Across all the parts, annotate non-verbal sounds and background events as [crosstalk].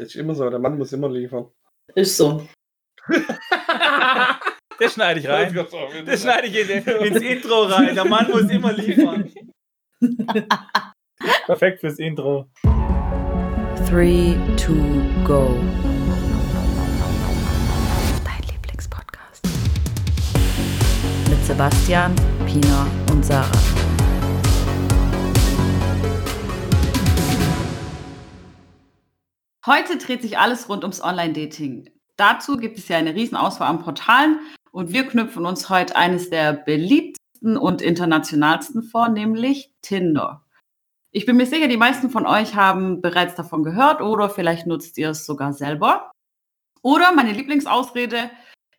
ist immer so, der Mann muss immer liefern. Ist so. [laughs] Das schneide ich rein. Das schneide ich in, ins Intro rein. Der Mann muss immer liefern. [laughs] Perfekt fürs Intro. 3, 2, go. Dein Lieblingspodcast. Mit Sebastian, Pina und Sarah. Heute dreht sich alles rund ums Online-Dating. Dazu gibt es ja eine riesen Auswahl an Portalen und wir knüpfen uns heute eines der beliebtesten und internationalsten vor, nämlich Tinder. Ich bin mir sicher, die meisten von euch haben bereits davon gehört oder vielleicht nutzt ihr es sogar selber. Oder meine Lieblingsausrede,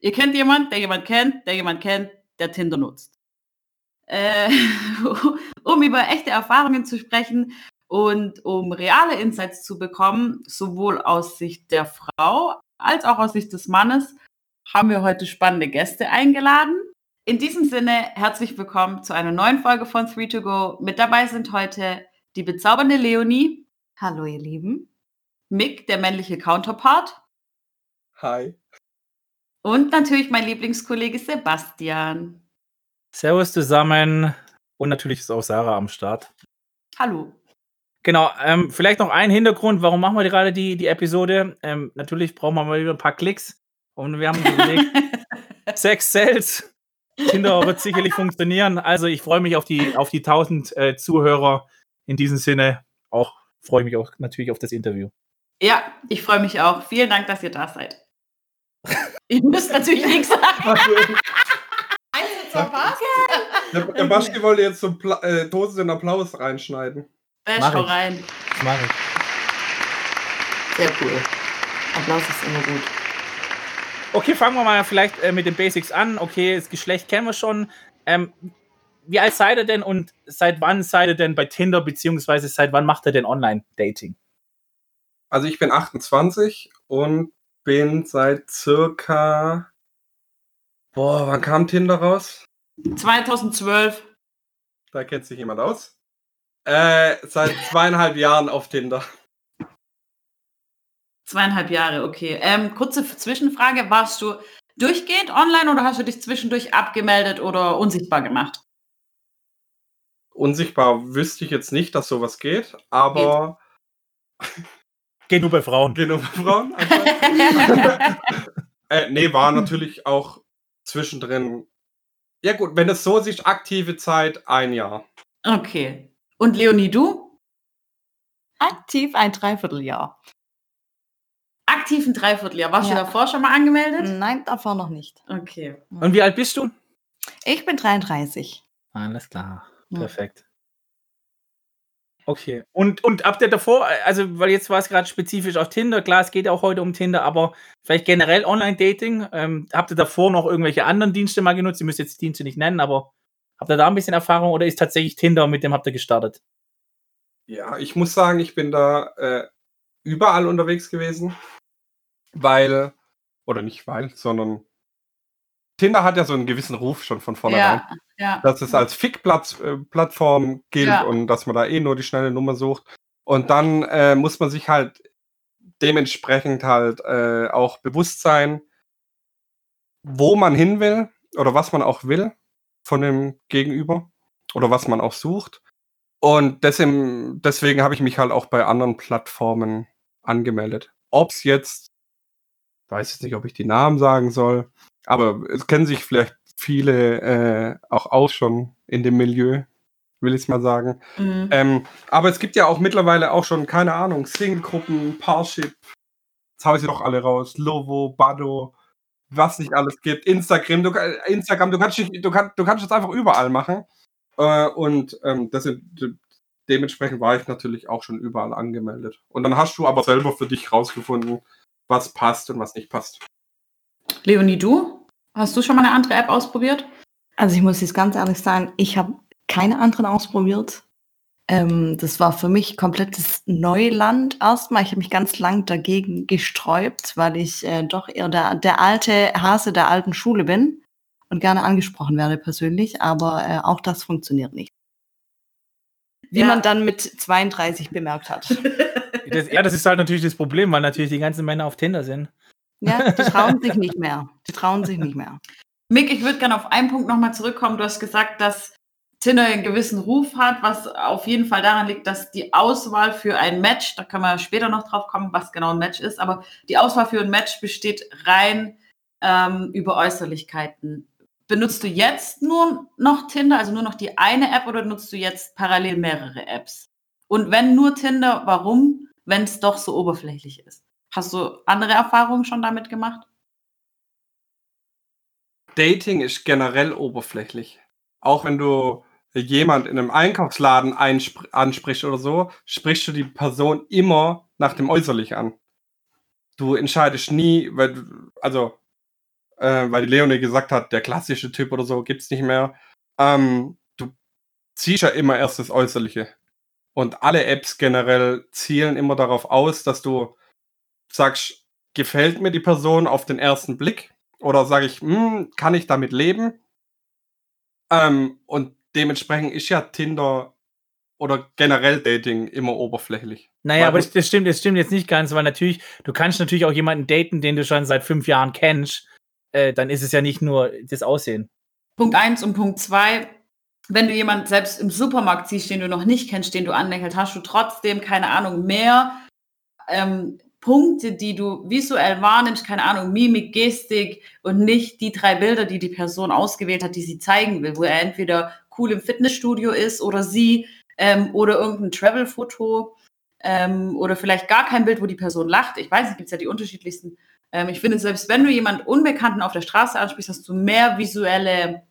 ihr kennt jemand, der jemand kennt, der jemand kennt, der Tinder nutzt. Äh, [laughs] um über echte Erfahrungen zu sprechen, und um reale Insights zu bekommen, sowohl aus Sicht der Frau als auch aus Sicht des Mannes, haben wir heute spannende Gäste eingeladen. In diesem Sinne, herzlich willkommen zu einer neuen Folge von 3 to Go. Mit dabei sind heute die bezaubernde Leonie. Hallo, ihr Lieben. Mick, der männliche Counterpart. Hi. Und natürlich mein Lieblingskollege Sebastian. Servus zusammen. Und natürlich ist auch Sarah am Start. Hallo. Genau, ähm, vielleicht noch ein Hintergrund, warum machen wir gerade die, die Episode? Ähm, natürlich brauchen wir mal wieder ein paar Klicks. Und wir haben uns überlegt, [laughs] Sex Sales. Tinder wird sicherlich funktionieren. Also ich freue mich auf die, auf die 1000 äh, Zuhörer. In diesem Sinne auch freue ich mich auch natürlich auf das Interview. Ja, ich freue mich auch. Vielen Dank, dass ihr da seid. [laughs] ihr müsst natürlich nichts sagen. Der, der Basti wollte jetzt so Pla äh, Dosen Applaus reinschneiden. Äh, Mach schau ich. rein. Das mache ich. Sehr cool. Applaus ist immer gut. Okay, fangen wir mal vielleicht äh, mit den Basics an. Okay, das Geschlecht kennen wir schon. Ähm, wie alt seid ihr denn und seit wann seid ihr denn bei Tinder, beziehungsweise seit wann macht ihr denn Online-Dating? Also ich bin 28 und bin seit circa. Boah, wann kam Tinder raus? 2012. Da kennt sich jemand aus. Äh, seit zweieinhalb Jahren auf Tinder. Zweieinhalb Jahre, okay. Ähm, kurze Zwischenfrage. Warst du durchgehend online oder hast du dich zwischendurch abgemeldet oder unsichtbar gemacht? Unsichtbar wüsste ich jetzt nicht, dass sowas geht, aber Geht [laughs] nur bei Frauen. genug für Frauen. anscheinend. [laughs] äh, nee, war natürlich auch zwischendrin. Ja gut, wenn es so sich aktive Zeit, ein Jahr. Okay. Und Leonie, du? Aktiv ein Dreivierteljahr. Aktiv ein Dreivierteljahr. Warst Ja. du davor schon mal angemeldet? Nein, davor noch nicht. Okay. Und wie alt bist du? Ich bin 33. Alles klar. Ja. Perfekt. Okay. Und, und habt ihr davor, also, weil jetzt war es gerade spezifisch auf Tinder, klar, es geht ja auch heute um Tinder, aber vielleicht generell Online-Dating, ähm, habt ihr davor noch irgendwelche anderen Dienste mal genutzt? Ihr müsst jetzt die Dienste nicht nennen, aber habt ihr da ein bisschen Erfahrung oder ist tatsächlich Tinder, mit dem habt ihr gestartet? Ja, ich muss sagen, ich bin da äh, überall unterwegs gewesen, weil, oder nicht weil, sondern Tinder hat ja so einen gewissen Ruf schon von vornherein, Ja, ja. dass es als Fick-Plattform gilt Ja. und dass man da eh nur die schnelle Nummer sucht. Und dann äh, muss man sich halt dementsprechend halt äh, auch bewusst sein, wo man hin will oder was man auch will von dem Gegenüber oder was man auch sucht. Und deswegen, deswegen habe ich mich halt auch bei anderen Plattformen angemeldet. Ob es jetzt, weiß jetzt nicht, ob ich die Namen sagen soll, aber es kennen sich vielleicht viele äh, auch aus schon in dem Milieu, will ich mal sagen. Mhm. Ähm, aber es gibt ja auch mittlerweile auch schon, keine Ahnung, Single-Gruppen, Parship, jetzt hau ich sie doch alle raus, Lovo, Bado, was nicht alles gibt, Instagram, du, Instagram, du kannst, du, kannst, du kannst das einfach überall machen. Äh, und ähm, das sind, de- dementsprechend war ich natürlich auch schon überall angemeldet. Und dann hast du aber selber für dich rausgefunden, was passt und was nicht passt. Leonie, du? Hast du schon mal eine andere App ausprobiert? Also ich muss jetzt ganz ehrlich sein, ich habe keine anderen ausprobiert. Ähm, das war für mich komplettes Neuland erstmal. Ich habe mich ganz lang dagegen gesträubt, weil ich äh, doch eher der, der alte Hase der alten Schule bin und gerne angesprochen werde persönlich, aber äh, auch das funktioniert nicht. Wie Ja. man dann mit 32 bemerkt hat. [laughs] Das, ja, das ist halt natürlich das Problem, weil natürlich die ganzen Männer auf Tinder sind. Ja, die [laughs] trauen sich nicht mehr. Die trauen sich nicht mehr. Mick, ich würde gerne auf einen Punkt nochmal zurückkommen. Du hast gesagt, dass Tinder einen gewissen Ruf hat, was auf jeden Fall daran liegt, dass die Auswahl für ein Match, da können wir später noch drauf kommen, was genau ein Match ist, aber die Auswahl für ein Match besteht rein ähm, über Äußerlichkeiten. Benutzt du jetzt nur noch Tinder, also nur noch die eine App oder nutzt du jetzt parallel mehrere Apps? Und wenn nur Tinder, warum, wenn es doch so oberflächlich ist? Hast du andere Erfahrungen schon damit gemacht? Dating ist generell oberflächlich. Auch wenn du jemand in einem Einkaufsladen ansprichst oder so, sprichst du die Person immer nach dem Äußerlich an. Du entscheidest nie, weil also, äh, weil die Leonie gesagt hat, der klassische Typ oder so gibt's nicht mehr. Ähm, du ziehst ja immer erst das Äußerliche. Und alle Apps generell zielen immer darauf aus, dass du sagst, gefällt mir die Person auf den ersten Blick? Oder sage ich, hm, kann ich damit leben? Ähm, und dementsprechend ist ja Tinder oder generell Dating immer oberflächlich. Naja, aber das, das, stimmt, das stimmt jetzt nicht ganz, weil natürlich, du kannst natürlich auch jemanden daten, den du schon seit fünf Jahren kennst. Äh, dann ist es ja nicht nur das Aussehen. Punkt eins und Punkt zwei, wenn du jemanden selbst im Supermarkt siehst, den du noch nicht kennst, den du anlächelst, hast du trotzdem, keine Ahnung, mehr ähm, Punkte, die du visuell wahrnimmst, keine Ahnung, Mimik, Gestik und nicht die drei Bilder, die die Person ausgewählt hat, die sie zeigen will, wo er entweder cool im Fitnessstudio ist oder sie ähm, oder irgendein Travel-Foto ähm, oder vielleicht gar kein Bild, wo die Person lacht. Ich weiß, es gibt ja die unterschiedlichsten. Ähm, ich finde, selbst wenn du jemanden Unbekannten auf der Straße ansprichst, hast du mehr visuelle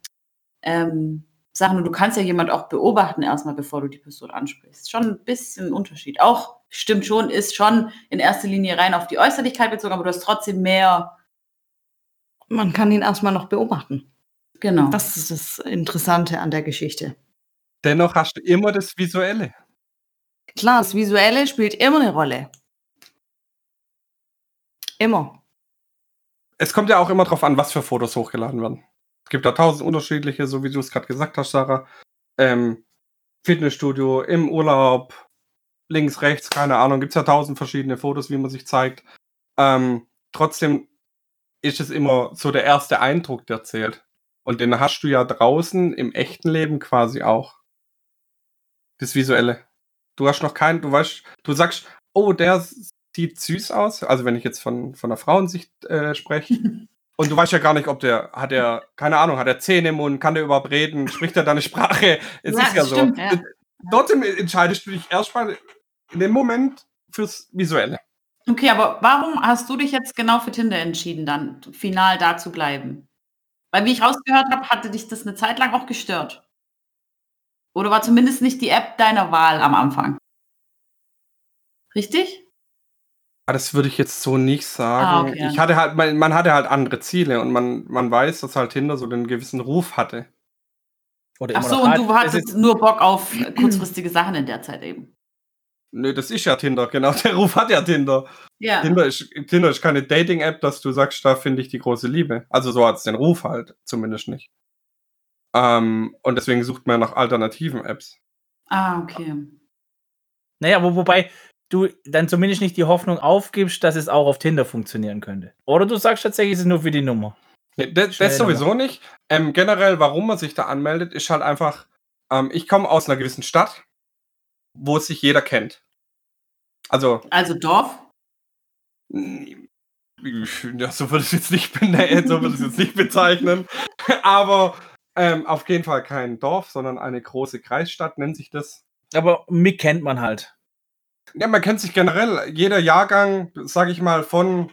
ähm, Sachen und du kannst ja jemand auch beobachten erstmal, bevor du die Person ansprichst. Schon ein bisschen Unterschied. Auch stimmt schon, ist schon in erster Linie rein auf die Äußerlichkeit bezogen, aber du hast trotzdem mehr. Man kann ihn erstmal noch beobachten. Genau. Das ist das Interessante an der Geschichte. Dennoch hast du immer das Visuelle. Klar, das Visuelle spielt immer eine Rolle. Immer. Es kommt ja auch immer darauf an, was für Fotos hochgeladen werden. Es gibt da tausend unterschiedliche, so wie du es gerade gesagt hast, Sarah. Ähm, Fitnessstudio, im Urlaub, links, rechts, keine Ahnung, gibt es ja tausend verschiedene Fotos, wie man sich zeigt. Ähm, trotzdem ist es immer so der erste Eindruck, der zählt. Und den hast du ja draußen im echten Leben quasi auch. Das Visuelle. Du hast noch keinen, du weißt, du sagst, oh, der sieht süß aus. Also wenn ich jetzt von, von der Frauensicht äh, spreche. [laughs] Und du weißt ja gar nicht, ob der, hat er, keine Ahnung, hat er Zähne im Mund, kann der überhaupt reden, spricht er deine Sprache? Es ja, ist ja stimmt, so. Ja. Trotzdem entscheidest du dich erstmal in dem Moment fürs Visuelle. Okay, aber warum hast du dich jetzt genau für Tinder entschieden, dann final da zu bleiben? Weil, wie ich rausgehört habe, hatte dich das eine Zeit lang auch gestört. Oder war zumindest nicht die App deiner Wahl am Anfang? Richtig? Ah, das würde ich jetzt so nicht sagen. Ah, okay. Ich hatte halt, man, man, hatte halt andere Ziele und man, man weiß, dass halt Tinder so den gewissen Ruf hatte. Ach so, und du hattest nur Bock auf [clears throat] kurzfristige Sachen in der Zeit eben. Nö, das ist ja Tinder, genau. [laughs] Der Ruf hat ja Tinder. Ja. Tinder ist, Tinder ist keine Dating-App, dass du sagst, da finde ich die große Liebe. Also so hat es den Ruf halt, zumindest nicht. Ähm, und deswegen sucht man nach alternativen Apps. Ah, okay. Naja, wo, wobei du dann zumindest nicht die Hoffnung aufgibst, dass es auch auf Tinder funktionieren könnte. Oder du sagst tatsächlich, es ist nur für die Nummer. Nee, das, das sowieso nicht. Ähm, generell, warum man sich da anmeldet, ist halt einfach, ähm, ich komme aus einer gewissen Stadt wo sich jeder kennt. Also. Also Dorf? Ja, so würde ich es jetzt nicht, so würde ich jetzt nicht bezeichnen. Aber ähm, auf jeden Fall kein Dorf, sondern eine große Kreisstadt nennt sich das. Aber mich kennt man halt. Ja, man kennt sich generell. Jeder Jahrgang, sage ich mal, von,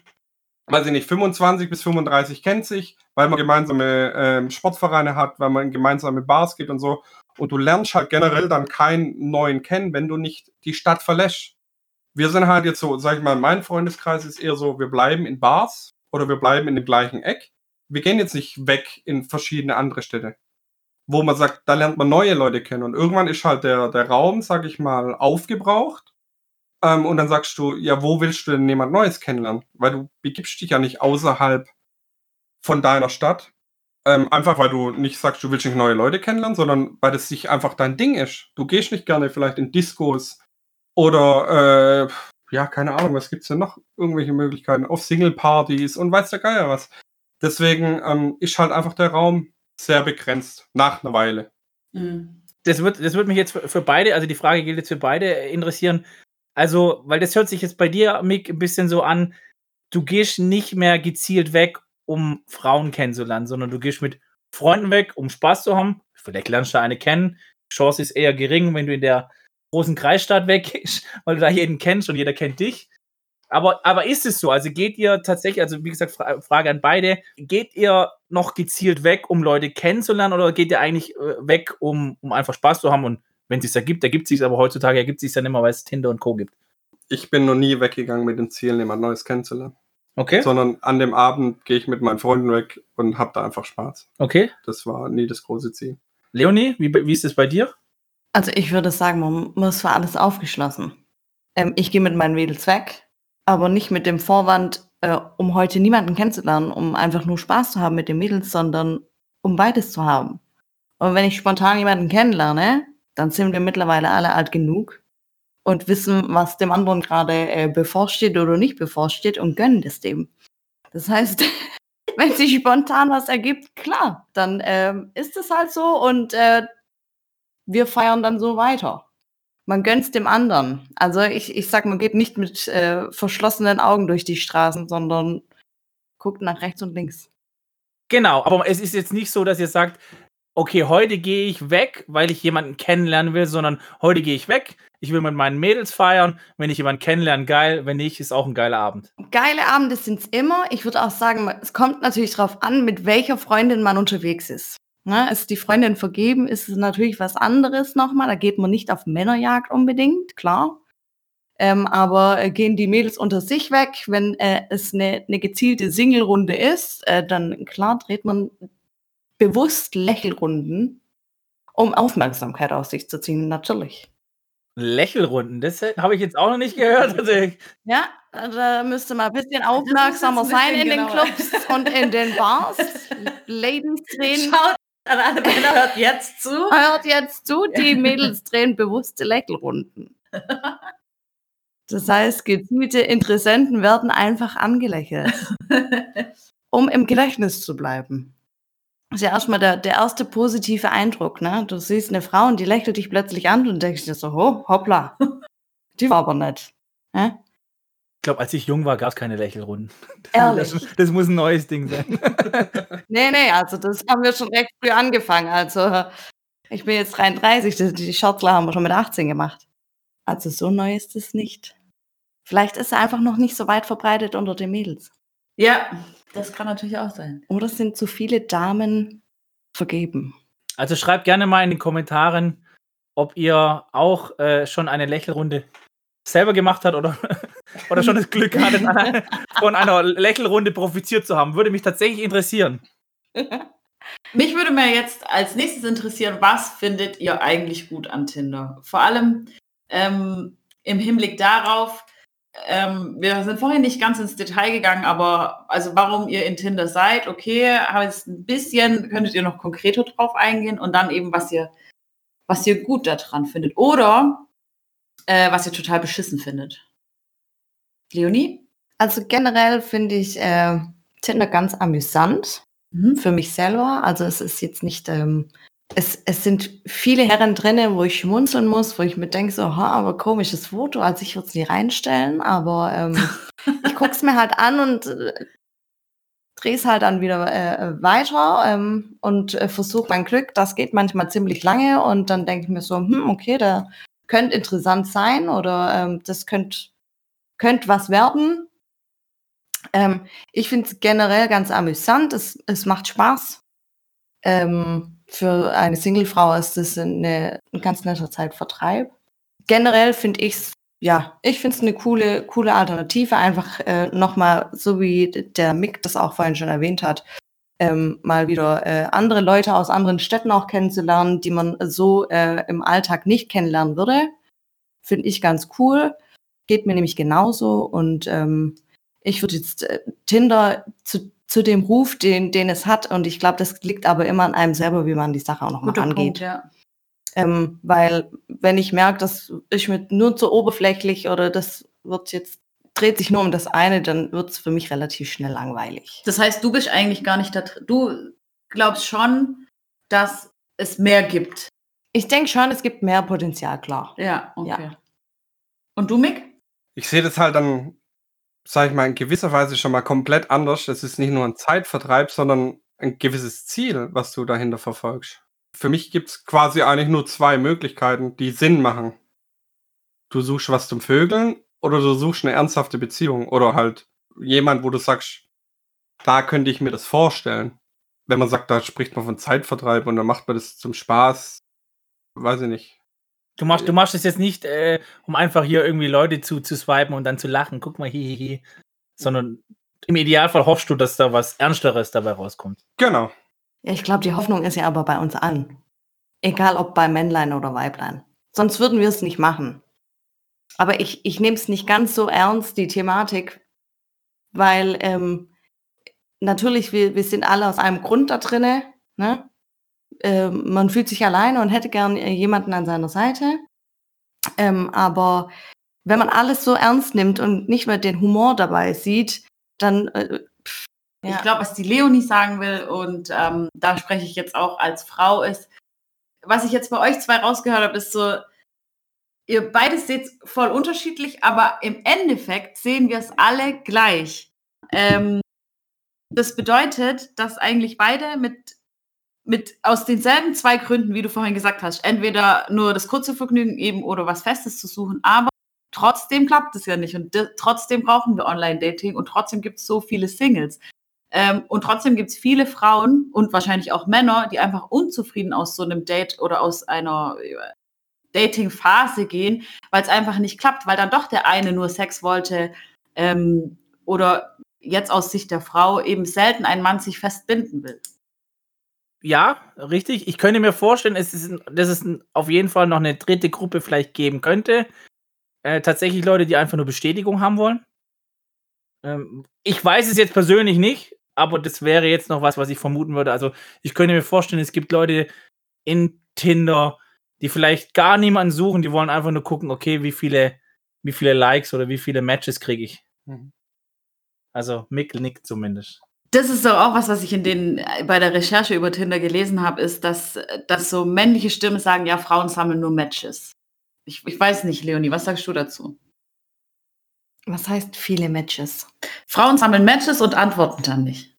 weiß ich nicht, 25 bis 35 kennt sich, weil man gemeinsame ähm, Sportvereine hat, weil man in gemeinsame Bars geht und so. Und du lernst halt generell dann keinen neuen kennen, wenn du nicht die Stadt verlässt. Wir sind halt jetzt so, sag ich mal, mein Freundeskreis ist eher so, wir bleiben in Bars oder wir bleiben in dem gleichen Eck. Wir gehen jetzt nicht weg in verschiedene andere Städte, wo man sagt, da lernt man neue Leute kennen. Und irgendwann ist halt der, der Raum, sag ich mal, aufgebraucht. Ähm, und dann sagst du, ja, wo willst du denn jemand Neues kennenlernen? Weil du begibst dich ja nicht außerhalb von deiner Stadt, ähm, einfach weil du nicht sagst, du willst nicht neue Leute kennenlernen, sondern weil das sich einfach dein Ding ist. Du gehst nicht gerne vielleicht in Discos oder äh, ja, keine Ahnung, was gibt's denn noch? Irgendwelche Möglichkeiten auf Single-Partys und weiß der Geier was. Deswegen ähm, ist halt einfach der Raum sehr begrenzt, nach einer Weile. Mhm. Das wird, das wird mich jetzt für, für beide, also die Frage gilt jetzt für beide, interessieren. Also, weil das hört sich jetzt bei dir, Mick, ein bisschen so an, du gehst nicht mehr gezielt weg, um Frauen kennenzulernen, sondern du gehst mit Freunden weg, um Spaß zu haben. Vielleicht lernst du eine kennen. Chance ist eher gering, wenn du in der großen Kreisstadt weggehst, [laughs] weil du da jeden kennst und jeder kennt dich. Aber, aber ist es so? Also geht ihr tatsächlich, also wie gesagt, Fra Frage an beide, geht ihr noch gezielt weg, um Leute kennenzulernen oder geht ihr eigentlich äh, weg, um, um einfach Spaß zu haben? Und wenn es sich ergibt, ergibt es sich, aber heutzutage ergibt es sich dann immer, weil es Tinder und Co. gibt. Ich bin noch nie weggegangen mit dem Ziel, jemand Neues kennenzulernen. Okay. Sondern an dem Abend gehe ich mit meinen Freunden weg und habe da einfach Spaß. Okay. Das war nie das große Ziel. Leonie, wie, wie ist es bei dir? Also ich würde sagen, man muss für alles aufgeschlossen. Ähm, ich gehe mit meinen Mädels weg, aber nicht mit dem Vorwand, äh, um heute niemanden kennenzulernen, um einfach nur Spaß zu haben mit den Mädels, sondern um beides zu haben. Und wenn ich spontan jemanden kennenlerne, dann sind wir mittlerweile alle alt genug und wissen, was dem anderen gerade äh, bevorsteht oder nicht bevorsteht und gönnen es dem. Das heißt, [laughs] wenn sich spontan was ergibt, klar, dann ähm, ist es halt so und äh, wir feiern dann so weiter. Man gönnt's dem anderen. Also ich, ich sag, man geht nicht mit äh, verschlossenen Augen durch die Straßen, sondern guckt nach rechts und links. Genau, aber es ist jetzt nicht so, dass ihr sagt, okay, heute gehe ich weg, weil ich jemanden kennenlernen will, sondern heute gehe ich weg, ich will mit meinen Mädels feiern, wenn ich jemanden kennenlerne, geil, wenn nicht, ist auch ein geiler Abend. Geile Abende sind's immer. Ich würde auch sagen, es kommt natürlich darauf an, mit welcher Freundin man unterwegs ist. Ne, ist die Freundin vergeben, ist es natürlich was anderes nochmal. Da geht man nicht auf Männerjagd unbedingt, klar. Ähm, aber äh, gehen die Mädels unter sich weg, wenn äh, es eine, eine gezielte Single-Runde ist, äh, dann klar dreht man bewusst Lächelrunden, um Aufmerksamkeit auf sich zu ziehen, natürlich. Lächelrunden, das habe ich jetzt auch noch nicht gehört. Also, Ja, da müsste man ein bisschen aufmerksamer ein sein in bisschen den genauer. Clubs [laughs] und in den Bars. Ladies drehen Schaut an alle Männer, hört jetzt zu. [laughs] Hört jetzt zu, die Mädels drehen bewusste Lächelrunden. Das heißt, gezielte Interessenten werden einfach angelächelt, [laughs] um im Gedächtnis zu bleiben. Das ist ja erstmal der, der erste positive Eindruck. Ne? Du siehst eine Frau und die lächelt dich plötzlich an und denkst dir so, ho, hoppla, [laughs] die war aber nett. Ja? ich glaube, als ich jung war, gab es keine Lächelrunden. [laughs] Ehrlich. Das, das muss ein neues Ding sein. [laughs] Nee, nee, also das haben wir schon recht früh angefangen. Also ich bin jetzt 33, die, die haben wir schon mit 18 gemacht. Also so neu ist es nicht. Vielleicht ist er einfach noch nicht so weit verbreitet unter den Mädels. Ja, das kann natürlich auch sein. Oder sind zu viele Damen vergeben? Also schreibt gerne mal in den Kommentaren, ob ihr auch äh, schon eine Lächelrunde selber gemacht habt oder, [laughs] oder schon das Glück hattet, einer- [laughs] von einer Lächelrunde profitiert zu haben. Würde mich tatsächlich interessieren. [laughs] Mich würde mir jetzt als nächstes interessieren, was findet ihr eigentlich gut an Tinder? Vor allem ähm, im Hinblick darauf, ähm, wir sind vorhin nicht ganz ins Detail gegangen, aber also warum ihr in Tinder seid, okay, aber jetzt ein bisschen könntet ihr noch konkreter drauf eingehen und dann eben, was ihr, was ihr gut daran findet oder äh, was ihr total beschissen findet. Leonie? Also generell finde ich äh, Tinder ganz amüsant Mhm. für mich selber. Also es ist jetzt nicht, ähm, es, es sind viele Herren drinnen, wo ich schmunzeln muss, wo ich mir denke, so, ha, aber komisches Foto, also ich würde es nie reinstellen, aber ähm, [laughs] ich gucke es mir halt an und äh, drehe es halt dann wieder äh, weiter ähm, und äh, versuche mein Glück. Das geht manchmal ziemlich lange und dann denke ich mir so, hm, okay, der könnte interessant sein oder ähm, das könnte könnt was werden. Ähm, ich finde es generell ganz amüsant. Es, es macht Spaß. Ähm, für eine Singlefrau ist das eine, ein ganz netter Zeitvertreib. Generell finde ich es, ja, ich finde es eine coole, coole Alternative. Einfach äh, nochmal, so wie der Mick das auch vorhin schon erwähnt hat, ähm, mal wieder äh, andere Leute aus anderen Städten auch kennenzulernen, die man so äh, im Alltag nicht kennenlernen würde. Finde ich ganz cool. Geht mir nämlich genauso. Und ähm, ich würde jetzt äh, Tinder zu, zu dem Ruf, den, den es hat, und ich glaube, das liegt aber immer an einem selber, wie man die Sache auch nochmal Guter angeht. Punkt, ja. Ähm, weil wenn ich merke, dass ich mit nur zu oberflächlich oder das wird jetzt dreht sich nur um das eine, dann wird es für mich relativ schnell langweilig. Das heißt, du bist eigentlich gar nicht da drin. Du glaubst schon, dass es mehr gibt. Ich denke schon, es gibt mehr Potenzial, klar. Ja, okay. Ja. Und du, Mick? Ich sehe das halt dann, sage ich mal, in gewisser Weise schon mal komplett anders. Das ist nicht nur ein Zeitvertreib, sondern ein gewisses Ziel, was du dahinter verfolgst. Für mich gibt es quasi eigentlich nur zwei Möglichkeiten, die Sinn machen. Du suchst was zum Vögeln oder du suchst eine ernsthafte Beziehung oder halt jemand, wo du sagst, da könnte ich mir das vorstellen. Wenn man sagt, da spricht man von Zeitvertreib und dann macht man das zum Spaß, weiß ich nicht. Du machst, du machst es jetzt nicht, äh, um einfach hier irgendwie Leute zu, zu swipen und dann zu lachen. Guck mal, hihihi. Sondern im Idealfall hoffst du, dass da was Ernsteres dabei rauskommt. Genau. Ja, ich glaube, die Hoffnung ist ja aber bei uns allen. Egal ob bei Männlein oder Weiblein. Sonst würden wir es nicht machen. Aber ich, ich nehme es nicht ganz so ernst, die Thematik, weil ähm, natürlich, wir, wir sind alle aus einem Grund da drinne. Ne? Ähm, man fühlt sich alleine und hätte gern äh, jemanden an seiner Seite. Ähm, aber wenn man alles so ernst nimmt und nicht mehr den Humor dabei sieht, dann äh, pff, Ich glaube, was die Leonie sagen will, und ähm, da spreche ich jetzt auch als Frau, ist, was ich jetzt bei euch zwei rausgehört habe, ist so, ihr beides seht voll unterschiedlich, aber im Endeffekt sehen wir es alle gleich. Ähm, das bedeutet, dass eigentlich beide mit, mit aus denselben zwei Gründen, wie du vorhin gesagt hast, entweder nur das kurze Vergnügen eben oder was Festes zu suchen, aber trotzdem klappt es ja nicht und de- trotzdem brauchen wir Online-Dating und trotzdem gibt es so viele Singles. Ähm, und trotzdem gibt es viele Frauen und wahrscheinlich auch Männer, die einfach unzufrieden aus so einem Date oder aus einer äh, Dating-Phase gehen, weil es einfach nicht klappt, weil dann doch der eine nur Sex wollte ähm, oder jetzt aus Sicht der Frau eben selten ein Mann sich festbinden will. Ja, richtig. Ich könnte mir vorstellen, es ist, dass es auf jeden Fall noch eine dritte Gruppe vielleicht geben könnte. Äh, tatsächlich Leute, die einfach nur Bestätigung haben wollen. Ähm, ich weiß es jetzt persönlich nicht, aber das wäre jetzt noch was, was ich vermuten würde. Also ich könnte mir vorstellen, es gibt Leute in Tinder, die vielleicht gar niemanden suchen, die wollen einfach nur gucken, okay, wie viele, wie viele Likes oder wie viele Matches kriege ich. Mhm. Also Mick nickt zumindest. Das ist doch auch was, was ich in den, äh, bei der Recherche über Tinder gelesen habe, ist, dass, dass so männliche Stimmen sagen, ja, Frauen sammeln nur Matches. Ich, ich weiß nicht, Leonie, was sagst du dazu? Was heißt viele Matches? Frauen sammeln Matches und antworten dann nicht.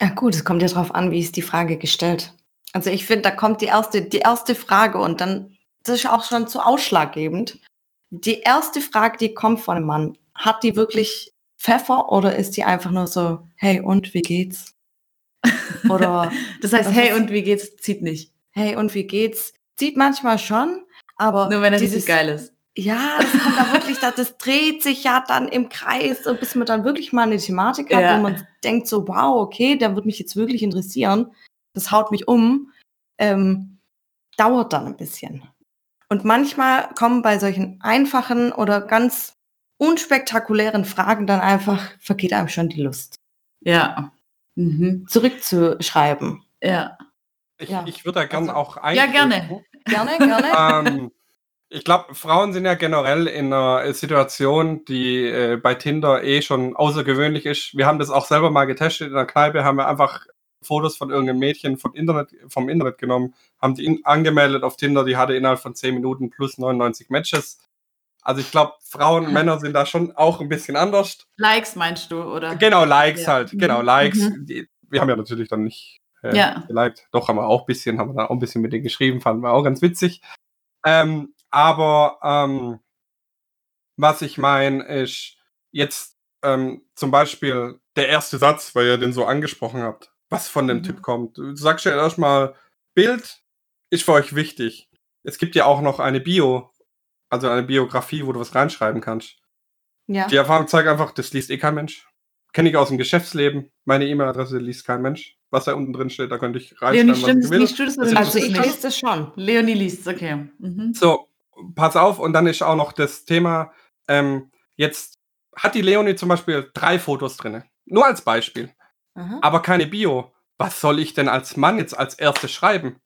Ja gut, es kommt ja drauf an, wie ist die Frage gestellt. Also ich finde, da kommt die erste, die erste Frage und dann, das ist auch schon zu ausschlaggebend. Die erste Frage, die kommt von einem Mann, hat die wirklich Pfeffer oder ist die einfach nur so, hey und wie geht's? Oder [laughs] Das heißt, hey, und wie geht's? Zieht nicht. hey und wie geht's? Sieht manchmal schon, aber Nur wenn er dieses, richtig geil ist. Ja, das kommt da wirklich, da, das dreht sich ja dann im Kreis, und bis man dann wirklich mal eine Thematik hat, Ja. wo man denkt so, wow, okay, der wird mich jetzt wirklich interessieren. Das haut mich um. Ähm, dauert dann ein bisschen. Und manchmal kommen bei solchen einfachen oder ganz unspektakulären Fragen dann einfach, vergeht einem schon die Lust, Ja. Mhm. zurückzuschreiben. Ja. Ich, Ja. ich würde da gerne Also- auch Ja, ein. gerne. Gerne, gerne. [laughs] ähm, ich glaube, Frauen sind ja generell in einer Situation, die äh, bei Tinder eh schon außergewöhnlich ist. Wir haben das auch selber mal getestet in der Kneipe, haben wir einfach Fotos von irgendeinem Mädchen vom Internet, vom Internet genommen, haben die in, angemeldet auf Tinder, die hatte innerhalb von 10 Minuten plus 99 Matches. Also ich glaube, Frauen und Männer sind da schon auch ein bisschen anders. Likes meinst du, oder? Genau, Likes Ja. halt, genau. Likes. Mhm. Die, wir haben ja natürlich dann nicht äh, Ja. geliked. Doch, haben wir auch ein bisschen, haben wir dann auch ein bisschen mit denen geschrieben, fanden wir auch ganz witzig. Ähm, aber ähm, was ich meine, ist jetzt ähm, zum Beispiel der erste Satz, weil ihr den so angesprochen habt, was von dem Mhm. Typ kommt. Du sagst ja erstmal, Bild ist für euch wichtig. Es gibt ja auch noch eine Bio, also eine Biografie, wo du was reinschreiben kannst. Ja. Die Erfahrung zeigt einfach, das liest eh kein Mensch. Kenne ich aus dem Geschäftsleben. Meine E-Mail-Adresse liest kein Mensch. Was da unten drin steht, da könnte ich Leonie, reinschreiben, was stimmt ich es? Liest du das oder Also Also ich es lese nicht? das schon. Leonie liest okay. Mhm. So, pass auf. Und dann ist auch noch das Thema, ähm, jetzt hat die Leonie zum Beispiel drei Fotos drin. Nur als Beispiel. Aha. Aber keine Bio. Was soll ich denn als Mann jetzt als erstes schreiben?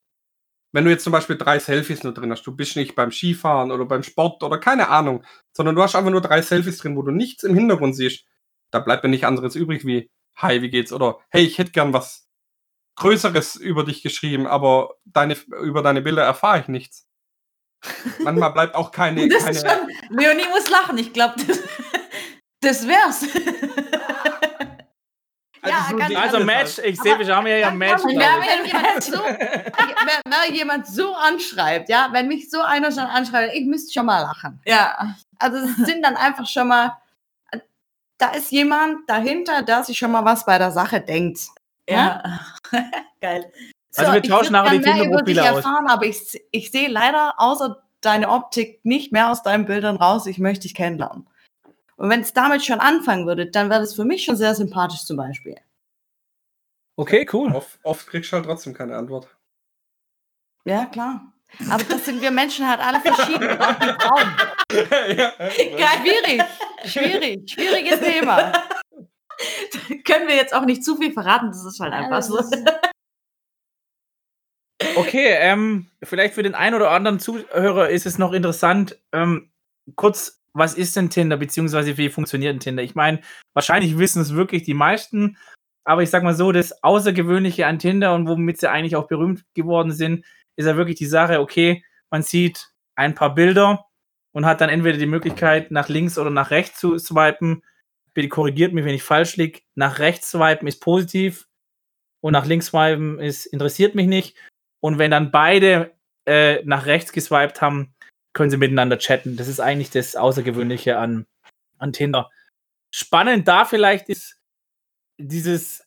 Wenn du jetzt zum Beispiel drei Selfies nur drin hast, du bist nicht beim Skifahren oder beim Sport oder keine Ahnung, sondern du hast einfach nur drei Selfies drin, wo du nichts im Hintergrund siehst, da bleibt mir nichts anderes übrig wie, hi, wie geht's? Oder hey, ich hätte gern was Größeres über dich geschrieben, aber deine, über deine Bilder erfahre ich nichts. Manchmal bleibt auch keine. [laughs] Das keine ist schon, Leonie muss lachen. Ich glaube, [laughs] das, das wär's. [laughs] Ja, so ganz die- Also alles Match, ich sehe, wir haben ja ja ein Match. Wenn, jemand so, wenn, wenn jemand so anschreibt, ja, wenn mich so einer schon anschreibt, ich müsste schon mal lachen. Ja. Also es sind dann einfach schon mal, da ist jemand dahinter, der sich schon mal was bei der Sache denkt. Ja. [laughs] Geil. Also wir ich tauschen nachher die Tinder-Profile aus. erfahren, aber ich, ich sehe leider außer deine Optik nicht mehr aus deinen Bildern raus. Ich möchte dich kennenlernen. Und wenn es damit schon anfangen würde, dann wäre das für mich schon sehr sympathisch zum Beispiel. Okay, cool. Oft, oft kriegst du halt trotzdem keine Antwort. Ja, klar. Aber das sind wir Menschen halt alle verschieden. [laughs] Auch die Frauen. ja, Schwierig, schwierig, schwieriges Thema. Können wir jetzt auch nicht zu viel verraten, das ist halt Ja, einfach so. ist- [laughs] Okay, ähm, vielleicht für den einen oder anderen Zuhörer ist es noch interessant, ähm, kurz, was ist denn Tinder, beziehungsweise wie funktioniert ein Tinder? Ich meine, wahrscheinlich wissen es wirklich die meisten, aber ich sag mal so, das Außergewöhnliche an Tinder und womit sie eigentlich auch berühmt geworden sind, ist ja wirklich die Sache, okay, man sieht ein paar Bilder und hat dann entweder die Möglichkeit, nach links oder nach rechts zu swipen. Bitte korrigiert mich, wenn ich falsch liege. Nach rechts swipen ist positiv und nach links swipen ist interessiert mich nicht. Und wenn dann beide äh, nach rechts geswiped haben, können sie miteinander chatten. Das ist eigentlich das Außergewöhnliche an, an Tinder. Spannend da vielleicht ist dieses,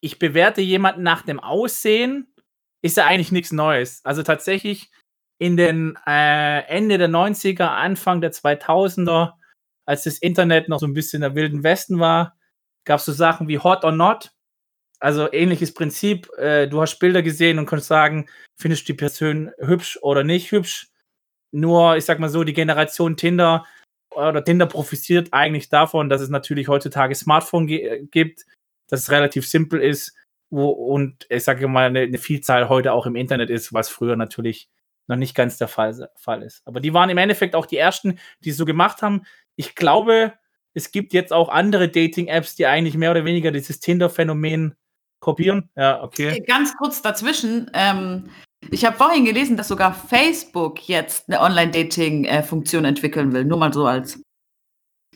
ich bewerte jemanden nach dem Aussehen, ist ja eigentlich nichts Neues. Also tatsächlich in den äh, Ende der 90er, Anfang der 2000er, als das Internet noch so ein bisschen der wilden Westen war, gab es so Sachen wie Hot or Not. Also ähnliches Prinzip. Äh, du hast Bilder gesehen und kannst sagen, findest du die Person hübsch oder nicht hübsch. Nur, ich sag mal so, die Generation Tinder oder Tinder profitiert eigentlich davon, dass es natürlich heutzutage Smartphone ge- gibt, dass es relativ simpel ist wo, und ich sage mal, eine, eine Vielzahl heute auch im Internet ist, was früher natürlich noch nicht ganz der Fall, Fall ist. Aber die waren im Endeffekt auch die ersten, die es so gemacht haben. Ich glaube, es gibt jetzt auch andere Dating-Apps, die eigentlich mehr oder weniger dieses Tinder-Phänomen kopieren. Ja, okay. Ganz kurz dazwischen. Ähm, ich habe vorhin gelesen, dass sogar Facebook jetzt eine Online-Dating-Funktion entwickeln will. Nur mal so als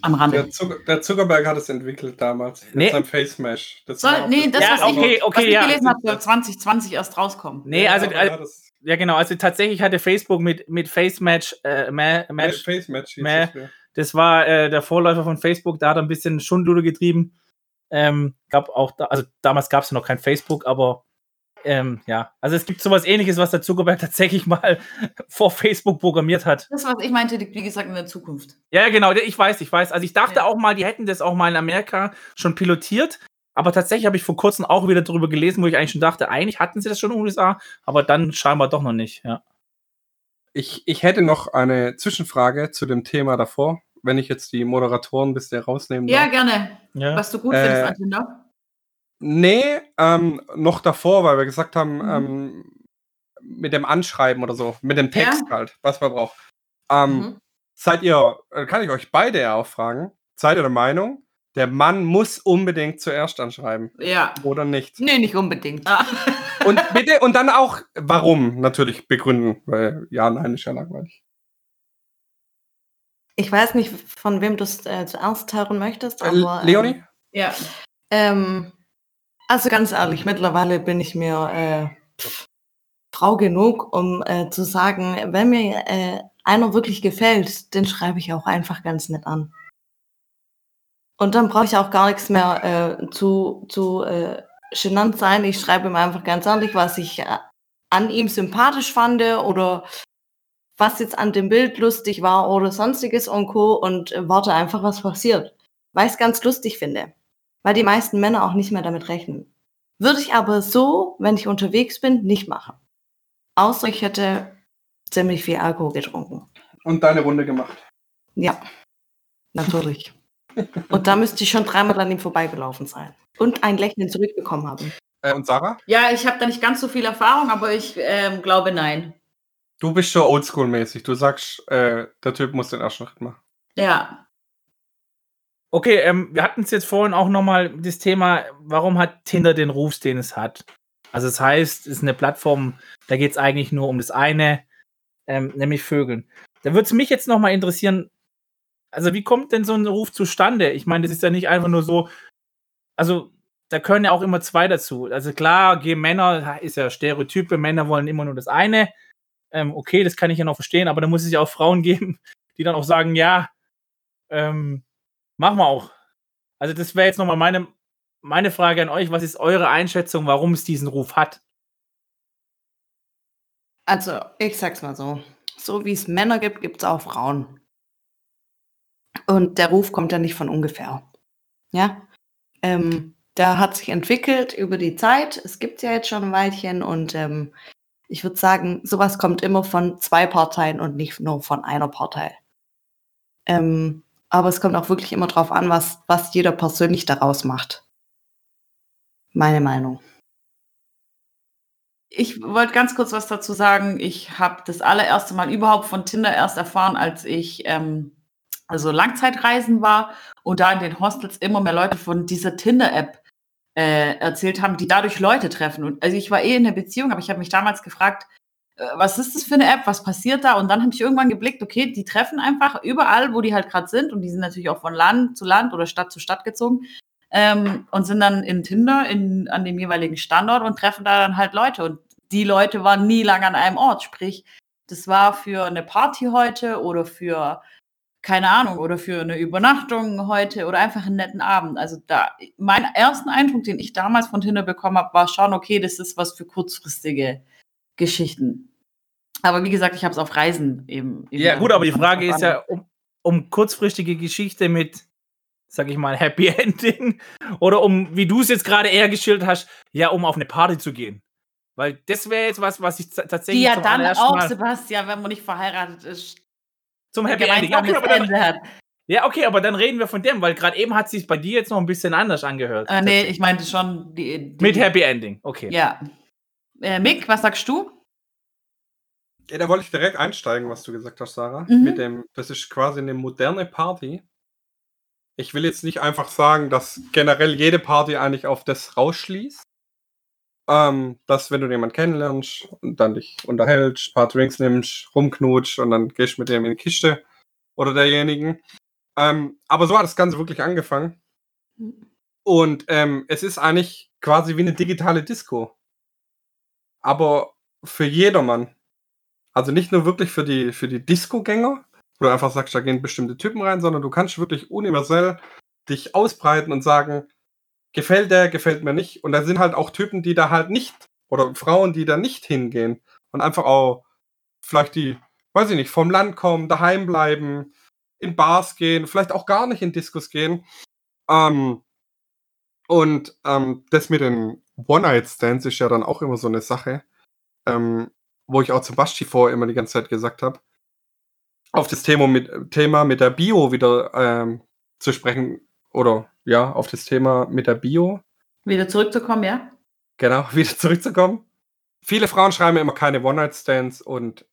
am Rande. Der, Zucker, der Zuckerberg hat es entwickelt damals. Nee. Mit seinem Face Mesh. Das Soll, nee, das, Ja, was okay, ich, okay, was ich ja. gelesen habe, soll 2020 erst rauskommen. Nee, also, also ja, das ja genau, also tatsächlich hatte Facebook mit, mit Face Match, äh, Ma Match, Face Match Meh. das früher. Das war äh, der Vorläufer von Facebook, da hat er ein bisschen Schundlude getrieben. Ähm, gab auch da, also damals gab es ja noch kein Facebook, aber ähm, ja, also es gibt sowas ähnliches, was der Zuckerberg [laughs] tatsächlich mal vor Facebook programmiert hat. Das, was ich meinte, liegt wie gesagt in der Zukunft. Ja, genau, ich weiß, ich weiß. Also ich dachte Ja. auch mal, die hätten das auch mal in Amerika schon pilotiert, aber tatsächlich habe ich vor kurzem auch wieder darüber gelesen, wo ich eigentlich schon dachte, eigentlich hatten sie das schon in den USA, aber dann scheinbar doch noch nicht, ja. Ich, ich hätte noch eine Zwischenfrage zu dem Thema davor, wenn ich jetzt die Moderatoren bis der rausnehmen Ja, darf. gerne. ja. Was du gut Äh, findest Tinder. Nee, ähm, noch davor, weil wir gesagt haben, Mhm. ähm, mit dem Anschreiben oder so, mit dem Text Ja. halt, was man braucht. Ähm, Mhm. Seid ihr, äh, kann ich euch beide ja auch fragen, seid ihr der Meinung, der Mann muss unbedingt zuerst anschreiben Ja. oder nicht? Nee, nicht unbedingt. Ah. Und bitte, und dann auch, warum natürlich begründen, weil ja, nein, ist ja langweilig. Ich weiß nicht, von wem du es äh, zuerst hören möchtest, Äh, aber. Leonie? Ja. Ähm, also ganz ehrlich, mittlerweile bin ich mir äh, Frau genug, um äh, zu sagen, wenn mir äh, einer wirklich gefällt, den schreibe ich auch einfach ganz nett an. Und dann brauche ich auch gar nichts mehr äh, zu, zu äh, genannt sein. Ich schreibe ihm einfach ganz ehrlich, was ich äh, an ihm sympathisch fand oder was jetzt an dem Bild lustig war oder sonstiges und Co. und warte einfach, was passiert. Weil ich es ganz lustig finde. Weil die meisten Männer auch nicht mehr damit rechnen. Würde ich aber so, wenn ich unterwegs bin, nicht machen. Außer ich hätte ziemlich viel Alkohol getrunken. Und deine Runde gemacht. Ja, natürlich. [laughs] Und da müsste ich schon dreimal an ihm vorbeigelaufen sein. Und ein Lächeln zurückbekommen haben. Äh, und Sarah? Ja, ich habe da nicht ganz so viel Erfahrung, aber ich ähm, glaube nein. Du bist schon oldschool-mäßig. Du sagst, äh, der Typ muss den ersten Schritt machen. Ja. Okay, ähm, wir hatten es jetzt vorhin auch nochmal das Thema, warum hat Tinder den Ruf, den es hat? Also das heißt, es ist eine Plattform, da geht es eigentlich nur um das eine, ähm, nämlich Vögeln. Da würde es mich jetzt nochmal interessieren, also wie kommt denn so ein Ruf zustande? Ich meine, das ist ja nicht einfach nur so, also da können ja auch immer zwei dazu. Also klar, gehen Männer, ist ja Stereotype, Männer wollen immer nur das eine. Ähm, okay, das kann ich ja noch verstehen, aber da muss es ja auch Frauen [laughs] geben, die dann auch sagen, ja, ähm, machen wir auch. Also das wäre jetzt nochmal meine, meine Frage an euch. Was ist eure Einschätzung, warum es diesen Ruf hat? Also, ich sag's mal so. So wie es Männer gibt, gibt es auch Frauen. Und der Ruf kommt ja nicht von ungefähr. Ja. Ähm, der hat sich entwickelt über die Zeit. Es gibt ja jetzt schon ein Weilchen und ähm, ich würde sagen, sowas kommt immer von zwei Parteien und nicht nur von einer Partei. Ähm, aber es kommt auch wirklich immer drauf an, was, was jeder persönlich daraus macht. Meine Meinung. Ich wollte ganz kurz was dazu sagen. Ich habe das allererste Mal überhaupt von Tinder erst erfahren, als ich ähm, also Langzeitreisen war und da in den Hostels immer mehr Leute von dieser Tinder-App äh, erzählt haben, die dadurch Leute treffen. Und also ich war eh in der Beziehung, aber ich habe mich damals gefragt, was ist das für eine App, was passiert da? Und dann habe ich irgendwann geblickt, okay, die treffen einfach überall, wo die halt gerade sind und die sind natürlich auch von Land zu Land oder Stadt zu Stadt gezogen ähm, und sind dann in Tinder in, an dem jeweiligen Standort und treffen da dann halt Leute. Und die Leute waren nie lange an einem Ort. Sprich, das war für eine Party heute oder für, keine Ahnung, oder für eine Übernachtung heute oder einfach einen netten Abend. Also da, mein ersten Eindruck, den ich damals von Tinder bekommen habe, war schon, okay, das ist was für kurzfristige Geschichten. Aber wie gesagt, ich habe es auf Reisen eben. eben Ja, gut, aber die Frage ist ja, um, um kurzfristige Geschichte mit, sag ich mal, Happy [laughs] Ending oder um, wie du es jetzt gerade eher geschildert hast, ja, um auf eine Party zu gehen. Weil das wäre jetzt was, was ich tatsächlich Die ja zum dann auch, Mal Sebastian, wenn man nicht verheiratet ist, zum Happy Ending. Ja, okay, aber dann, Ende hat. ja, okay, aber dann reden wir von dem, weil gerade eben hat sich bei dir jetzt noch ein bisschen anders angehört. Äh, nee, ich meinte schon die, die Mit Happy Ending, okay. Ja. Äh, Mick, was sagst du? Ja, da wollte ich direkt einsteigen, was du gesagt hast, Sarah. Mhm. Mit dem, das ist quasi eine moderne Party. Ich will jetzt nicht einfach sagen, dass generell jede Party eigentlich auf das rausschließt. Ähm, dass wenn du jemanden kennenlernst und dann dich unterhältst, ein paar Drinks nimmst, rumknutsch und dann gehst mit dem in die Kiste oder derjenigen. Ähm, aber so hat das Ganze wirklich angefangen. Und ähm, es ist eigentlich quasi wie eine digitale Disco. Aber für jedermann. Also nicht nur wirklich für die, für die Disco-Gänger, wo du einfach sagst, da gehen bestimmte Typen rein, sondern du kannst wirklich universell dich ausbreiten und sagen, gefällt der, gefällt mir nicht. Und da sind halt auch Typen, die da halt nicht, oder Frauen, die da nicht hingehen und einfach auch vielleicht die, weiß ich nicht, vom Land kommen, daheim bleiben, in Bars gehen, vielleicht auch gar nicht in Diskos gehen. Ähm, und ähm, das mit den One-Night-Stands ist ja dann auch immer so eine Sache, ähm, wo ich auch zum Basti vorher immer die ganze Zeit gesagt habe, auf das Thema mit, Thema mit der Bio wieder ähm, zu sprechen oder ja, auf das Thema mit der Bio, Wieder zurückzukommen, ja? genau, [laughs] wieder zurückzukommen. Viele Frauen schreiben immer keine One-Night-Stands und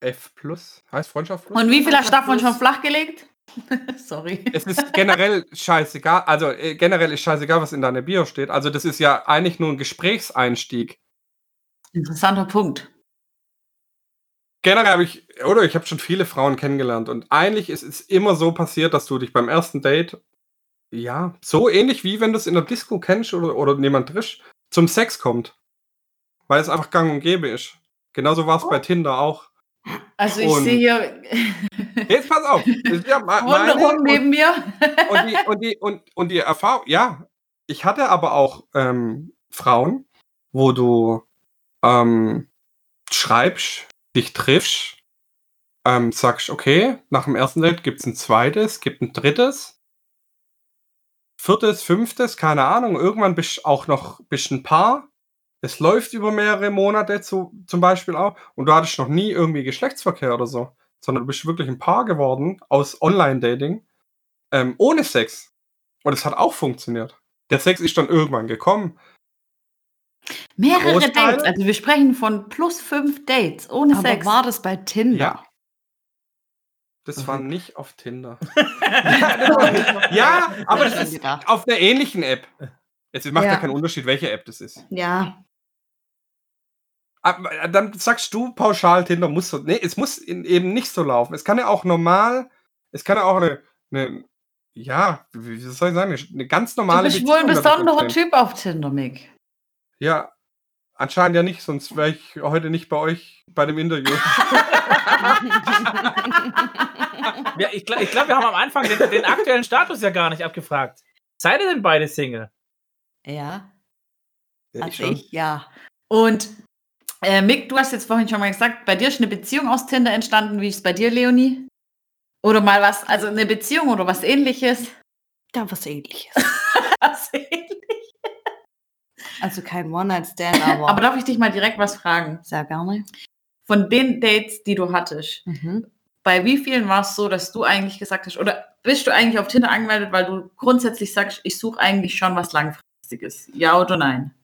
F plus, heißt Freundschaft plus? Und wie viel hast du davon schon flachgelegt? [laughs] Sorry. Es ist generell [laughs] scheißegal, also äh, generell ist scheißegal, was in deiner Bio steht. Also das ist ja eigentlich nur ein Gesprächseinstieg. Interessanter Punkt. Generell habe ich, oder ich habe schon viele Frauen kennengelernt und eigentlich ist es immer so passiert, dass du dich beim ersten Date, ja, so ähnlich wie wenn du es in der Disco kennst oder, oder jemand trisch, zum Sex kommt. Weil es einfach gang und gäbe ist. Genauso war es bei Tinder auch. Also ich Und- sehe hier [laughs] Jetzt pass auf. Ja me- [laughs] meine Hunde rum und- neben mir. und die, und die, und, und die Erfahrung, ja, ich hatte aber auch ähm, Frauen, wo du ähm, schreibst, dich triffst, ähm, sagst, okay, nach dem ersten Date gibt's ein zweites, gibt ein drittes, viertes, fünftes, keine Ahnung, irgendwann bist du auch noch bist ein Paar. Es läuft über mehrere Monate zu, zum Beispiel auch und du hattest noch nie irgendwie Geschlechtsverkehr oder so, sondern du bist wirklich ein Paar geworden aus Online-Dating ähm, ohne Sex. Und es hat auch funktioniert. Der Sex ist dann irgendwann gekommen. Mehrere Großteil? Dates. Also wir sprechen von plus fünf Dates ohne Aber Sex. war das bei Tinder? Ja. Das war nicht auf Tinder. [laughs] ja, aber das ist auf einer ähnlichen App. Es macht ja. Ja. keinen Unterschied, welche App das ist. Ja, Aber äh, dann sagst du pauschal, Tinder muss so. Nee, es muss in, eben nicht so laufen. Es kann ja auch normal, es kann ja auch eine, eine ja, wie soll ich sagen, eine, ganz du normale bist wohl ein Beziehung besonderer. Typ auf Tinder, Mick. Ja, anscheinend ja nicht, sonst wäre ich heute nicht bei euch bei dem Interview. [laughs] Ja, ich glaube, ich glaub, wir haben am Anfang den, den aktuellen Status ja gar nicht abgefragt. Seid ihr denn beide Single? ja, Ja, also schon. ich, ja. Und äh, Mick, du hast jetzt vorhin schon mal gesagt, bei dir ist eine Beziehung aus Tinder entstanden. Wie ist es bei dir, Leonie? Oder mal was, also eine Beziehung oder was ähnliches? Da was ähnliches. [laughs] Was ähnliches. Also kein One-Night-Stand, aber, Aber darf ich dich mal direkt was fragen? sehr gerne. Von den Dates, die du hattest, Mhm. bei wie vielen war es so, dass du eigentlich gesagt hast, oder bist du eigentlich auf Tinder angemeldet, weil du grundsätzlich sagst, ich suche eigentlich schon was Langfristiges? Ja oder nein?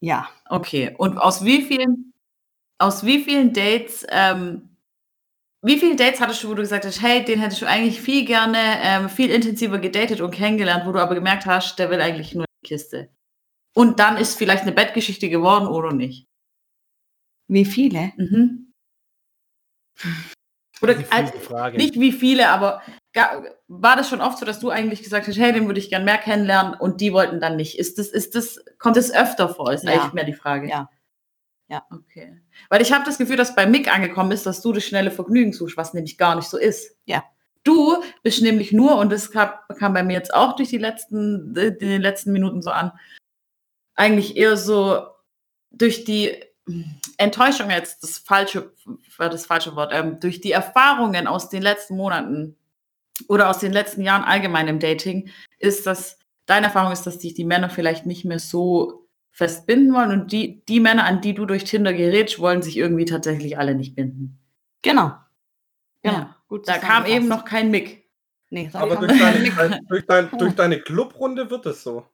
Ja, Okay. Und aus wie vielen, aus wie vielen Dates, ähm, wie viele Dates hattest du, wo du gesagt hast, hey, den hättest du eigentlich viel gerne, ähm, viel intensiver gedatet und kennengelernt, wo du aber gemerkt hast, der will eigentlich nur die Kiste. Und dann ist vielleicht eine Bettgeschichte geworden oder nicht. wie viele? Mhm. Oder Frage. nicht wie viele, aber war das schon oft so, dass du eigentlich gesagt hast, hey, den würde ich gern mehr kennenlernen und die wollten dann nicht? Ist das, ist das, kommt das öfter vor? Ist Ja. eigentlich mehr die Frage. Ja. Ja. Okay. Weil ich habe das Gefühl, dass bei Mick angekommen ist, dass du das schnelle Vergnügen suchst, was nämlich gar nicht so ist. Ja. Du bist nämlich nur, und das kam, kam bei mir jetzt auch durch die letzten, in den letzten Minuten so an, eigentlich eher so durch die Enttäuschung jetzt, das falsche, war das falsche Wort, ähm, durch die Erfahrungen aus den letzten Monaten oder aus den letzten Jahren allgemein im Dating, ist das, deine Erfahrung ist, dass dich die Männer vielleicht nicht mehr so festbinden wollen und die, die Männer, an die du durch Tinder gerätst, wollen sich irgendwie tatsächlich alle nicht binden. Genau. Genau. Ja. Gut Da kam eben noch kein Mick. Nee, Aber durch deine, [laughs] durch, dein, durch deine Clubrunde wird es so.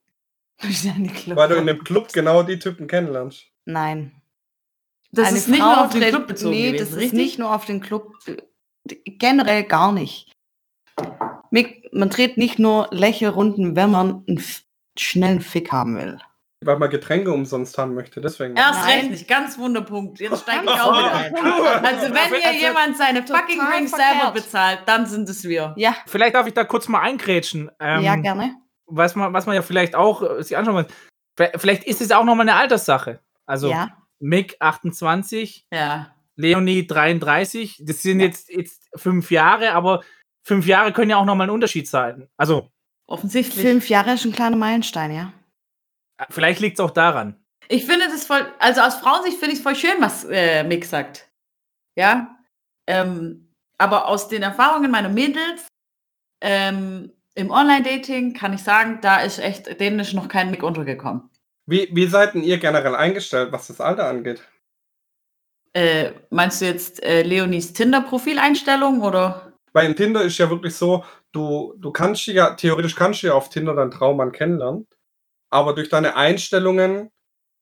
Durch deine Club. Weil du in dem Club genau die Typen kennenlernst. Nein. Das Eine ist nicht Frau nur auf den Club bezogen Nee, gewesen, das ist richtig? nicht nur auf den Club. Generell gar nicht. Mick, Man dreht nicht nur Lächelrunden, wenn man einen schnellen Fick haben will. Weil man Getränke umsonst haben möchte. Deswegen. Erst recht nicht, ganz Wunderpunkt. Jetzt [laughs] steige ich auch wieder ein. Also wenn hier Also, jemand seine fucking Drinks selber bezahlt, dann sind es wir. Ja, Vielleicht darf ich da kurz mal eingrätschen. Ähm, ja, gerne. Was, man, was man ja vielleicht auch äh, sich anschauen muss. Vielleicht- ist es auch nochmal eine Alterssache. Also ja, Mick 28, Ja. Leonie 33. Das sind jetzt, jetzt fünf Jahre, aber fünf Jahre können ja auch nochmal ein Unterschied sein. Also Offensichtlich. fünf Jahre ist ein kleiner Meilenstein, ja. äh, vielleicht liegt es auch daran. Ich finde das voll, also aus Frauensicht finde ich es voll schön, was äh, Mick sagt. Ja. Ähm, aber aus den Erfahrungen meiner Mädels ähm, im Online-Dating kann ich sagen, da ist echt, ist noch kein Mick untergekommen. Wie, wie seid denn ihr generell eingestellt, was das Alter angeht? Äh, meinst du jetzt äh, Leonies Tinder-Profileinstellung oder? Weil in Tinder ist ja wirklich so, du, du kannst ja, theoretisch kannst du ja auf Tinder deinen Traummann kennenlernen, aber durch deine Einstellungen,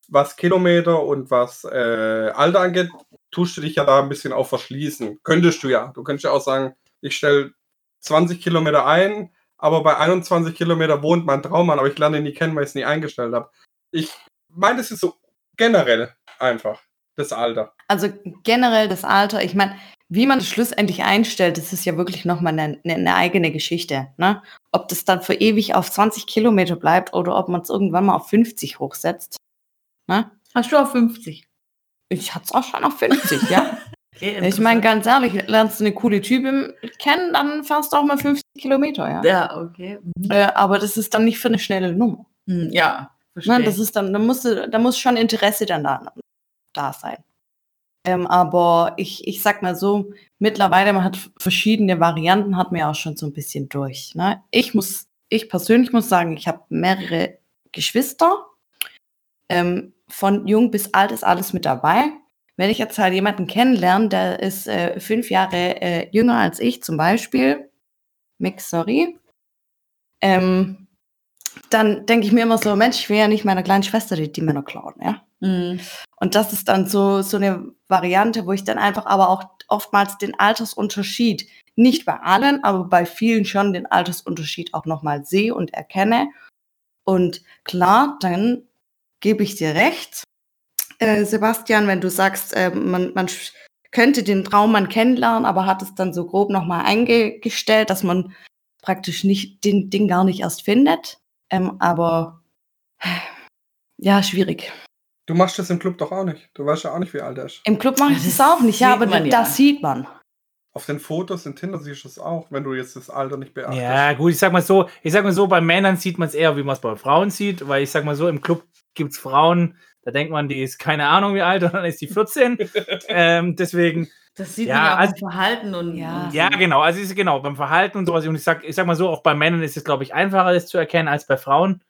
was Kilometer und was äh, Alter angeht, tust du dich ja da ein bisschen auch verschließen. Könntest du ja. Du könntest ja auch sagen, ich stelle 20 Kilometer ein, aber bei 21 Kilometer wohnt mein Traummann, aber ich lerne ihn nie kennen, weil ich es nie eingestellt habe. Ich meine, das ist so generell einfach, das Alter. Also generell das Alter, ich meine, wie man das schlussendlich einstellt, das ist ja wirklich nochmal eine, eine, eine eigene Geschichte. Ne? Ob das dann für ewig auf 20 Kilometer bleibt oder ob man es irgendwann mal auf 50 hochsetzt. Ne? Hast du auf 50? Ich hatte es auch schon auf 50, ja. Okay, Ich meine, ganz ehrlich, lernst du eine coole Type kennen, dann fährst du auch mal 50 Kilometer, ja. Ja, okay. Mhm. Äh, aber das ist dann nicht für eine schnelle Nummer. Hm, Ja, verstehe. Ne? Das ist dann, da muss, da muss schon Interesse dann da, da sein. Ähm, aber ich, ich sag mal so, mittlerweile, man hat verschiedene Varianten, hat man ja auch schon so ein bisschen durch. Ne? Ich muss, ich persönlich muss sagen, ich habe mehrere Geschwister. Ähm, von jung bis alt ist alles mit dabei. Wenn ich jetzt halt jemanden kennenlerne, der ist äh, fünf Jahre äh, jünger als ich zum Beispiel, Mick, sorry, ähm, dann denke ich mir immer so, Mensch, ich will ja nicht meiner kleinen Schwester die, die Männer klauen, ja. Mhm. Und das ist dann so, so eine Variante, wo ich dann einfach aber auch oftmals den Altersunterschied, nicht bei allen, aber bei vielen schon den Altersunterschied auch nochmal sehe und erkenne. Und klar, dann gebe ich dir recht, äh, Sebastian, wenn du sagst, äh, man, man könnte den Traummann kennenlernen, aber hat es dann so grob nochmal eingestellt, dass man praktisch nicht den Ding gar nicht erst findet. Ähm, aber ja, schwierig. Du machst das im Club doch auch nicht. Du weißt ja auch nicht, wie alt er ist. Im Club mache ich [laughs] Das auch nicht, ja, aber man ja. das sieht man. Auf den Fotos in Tinder siehst du es auch, wenn du jetzt das Alter nicht beachtest. Ja, gut, ich sag mal so, ich sag mal so, bei Männern sieht man es eher, wie man es bei Frauen sieht, weil ich sag mal so, im Club gibt es Frauen, da denkt man, die ist keine Ahnung wie alt und dann ist die 14. [laughs] ähm, deswegen, Das sieht Ja, man ja auch also- im Verhalten und Ja. ja, genau, also ist genau, beim Verhalten und sowas. Und ich sag, ich sag mal so, auch bei Männern ist es, glaube ich, einfacher, das zu erkennen als bei Frauen,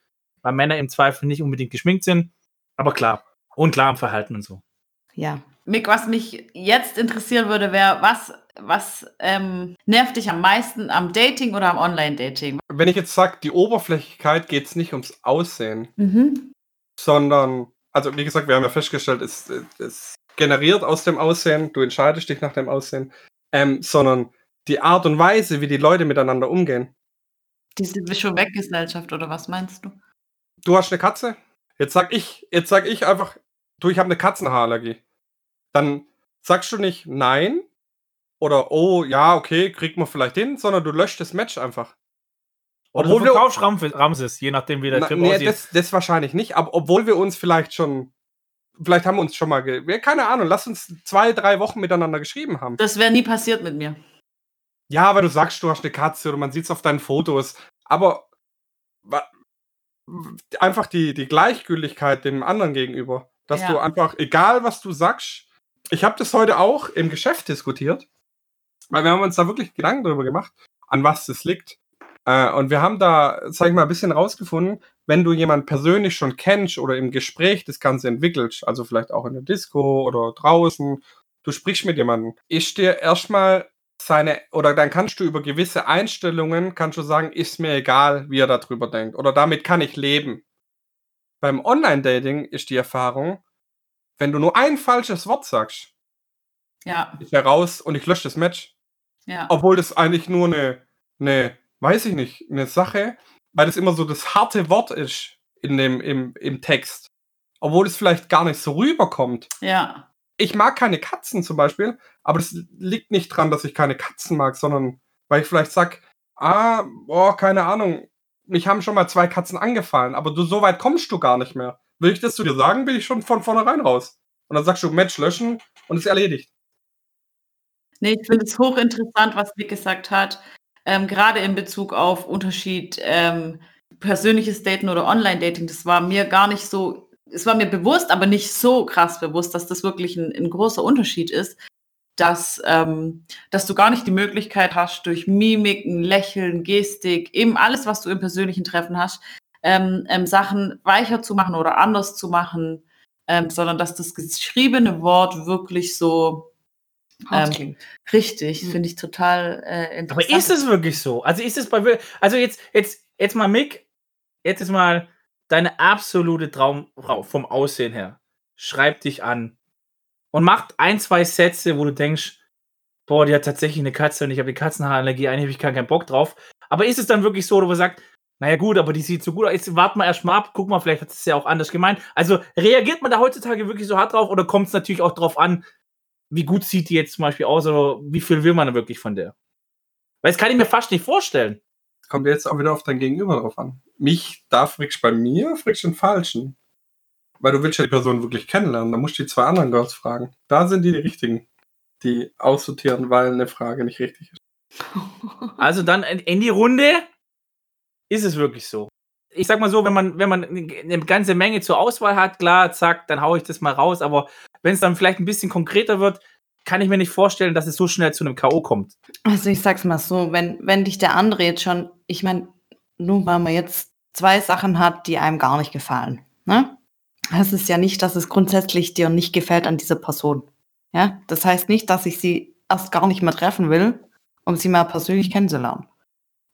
weil Männer im Zweifel nicht unbedingt geschminkt sind. Aber klar, und klar im Verhalten und so. Ja. Mick, was mich jetzt interessieren würde, wäre, was, was ähm, nervt dich am meisten am Dating oder am Online-Dating? Wenn ich jetzt sage, die Oberflächlichkeit geht es nicht ums Aussehen, Mhm. sondern, also wie gesagt, wir haben ja festgestellt, es, es generiert aus dem Aussehen, du entscheidest dich nach dem Aussehen, ähm, sondern die Art und Weise, wie die Leute miteinander umgehen. Diese Wisch-weg-Gesellschaft oder was meinst du? Du hast eine Katze, jetzt sag ich, jetzt sag ich einfach, du, ich habe eine Katzenhaarallergie. Dann sagst du nicht nein oder oh ja, okay, kriegt man vielleicht hin, sondern du löscht das Match einfach. Oder Obwohl du wir- verkaufst Ramses, Ramses, je nachdem, wie der Na, Trip nee, aussieht. das, das wahrscheinlich nicht, aber obwohl wir uns vielleicht schon, vielleicht haben wir uns schon mal, keine Ahnung, lass uns zwei, drei Wochen miteinander geschrieben haben. Das wäre nie passiert mit mir. Ja, weil du sagst, du hast eine Katze oder man sieht es auf deinen Fotos, aber einfach die, die Gleichgültigkeit dem anderen gegenüber, dass Ja. du einfach, egal was du sagst, ich habe das heute auch im Geschäft diskutiert, weil wir haben uns da wirklich Gedanken darüber gemacht, an was das liegt. Äh, und wir haben da, sag ich mal, ein bisschen rausgefunden, wenn du jemanden persönlich schon kennst oder im Gespräch das Ganze entwickelst, also vielleicht auch in der Disco oder draußen, du sprichst mit jemandem, ist dir erstmal seine, oder dann kannst du über gewisse Einstellungen, kannst du sagen, ist mir egal, wie er darüber denkt, oder damit kann ich leben. Beim Online-Dating ist die Erfahrung, wenn du nur ein falsches Wort sagst, Ja, ist er raus und ich lösche das Match. ja. Obwohl das eigentlich nur eine, eine, weiß ich nicht, eine Sache, weil das immer so das harte Wort ist in dem, im, im Text. Obwohl es vielleicht gar nicht so rüberkommt. Ja. Ich mag keine Katzen zum Beispiel, aber das liegt nicht dran, dass ich keine Katzen mag, sondern weil ich vielleicht sag, ah, boah, keine Ahnung, mich haben schon mal zwei Katzen angefallen, aber du, so weit kommst du gar nicht mehr. Will ich das zu dir sagen, bin ich schon von vornherein raus. Und dann sagst du Match löschen und ist erledigt. Nee, ich finde es hochinteressant, was Nick gesagt hat. Ähm, gerade in Bezug auf Unterschied ähm, persönliches Daten oder Online-Dating. Das war mir gar nicht so, es war mir bewusst, aber nicht so krass bewusst, dass das wirklich ein, ein großer Unterschied ist. Dass, ähm, dass du gar nicht die Möglichkeit hast, durch Mimiken, Lächeln, Gestik, eben alles, was du im persönlichen Treffen hast, ähm, ähm, Sachen weicher zu machen oder anders zu machen, ähm, sondern dass das geschriebene Wort wirklich so Ähm. Richtig, Hm. finde ich total äh, Aber interessant. ist es wirklich so? Also ist es bei also jetzt jetzt jetzt mal Mick, jetzt ist mal deine absolute Traumfrau vom Aussehen her. Schreibt dich an und macht ein, zwei Sätze, wo du denkst, boah, die hat tatsächlich eine Katze und ich habe die Katzenhaarallergie, eigentlich habe ich gar keinen Bock drauf. Aber ist es dann wirklich so, wo man sagt, naja gut, aber die sieht so gut aus, jetzt warten wir erst mal ab, guck mal, vielleicht hat es ja auch anders gemeint. Also reagiert man da heutzutage wirklich so hart drauf oder kommt es natürlich auch drauf an, wie gut sieht die jetzt zum Beispiel aus oder wie viel will man da wirklich von der? Weil das kann ich mir fast nicht vorstellen. kommt jetzt auch wieder auf dein Gegenüber drauf an. Mich, da frickst bei mir, frickst den Falschen. Weil du willst ja die Person wirklich kennenlernen. Da musst du die zwei anderen Girls fragen. Da sind die die richtigen, die aussortieren, weil eine Frage nicht richtig ist. [laughs] Also dann in, in die Runde ist es wirklich so. Ich sag mal so, wenn man, wenn man eine ganze Menge zur Auswahl hat, klar, zack, dann hau ich das mal raus. Aber wenn es dann vielleicht ein bisschen konkreter wird, kann ich mir nicht vorstellen, dass es so schnell zu einem K.O. kommt. Also ich sag's mal so, wenn, wenn dich der andere jetzt schon, ich meine, nur weil man jetzt zwei Sachen hat, die einem gar nicht gefallen, ne? Das ist ja nicht, dass es grundsätzlich dir nicht gefällt an dieser Person. Ja, das heißt nicht, dass ich sie erst gar nicht mehr treffen will, um sie mal persönlich kennenzulernen.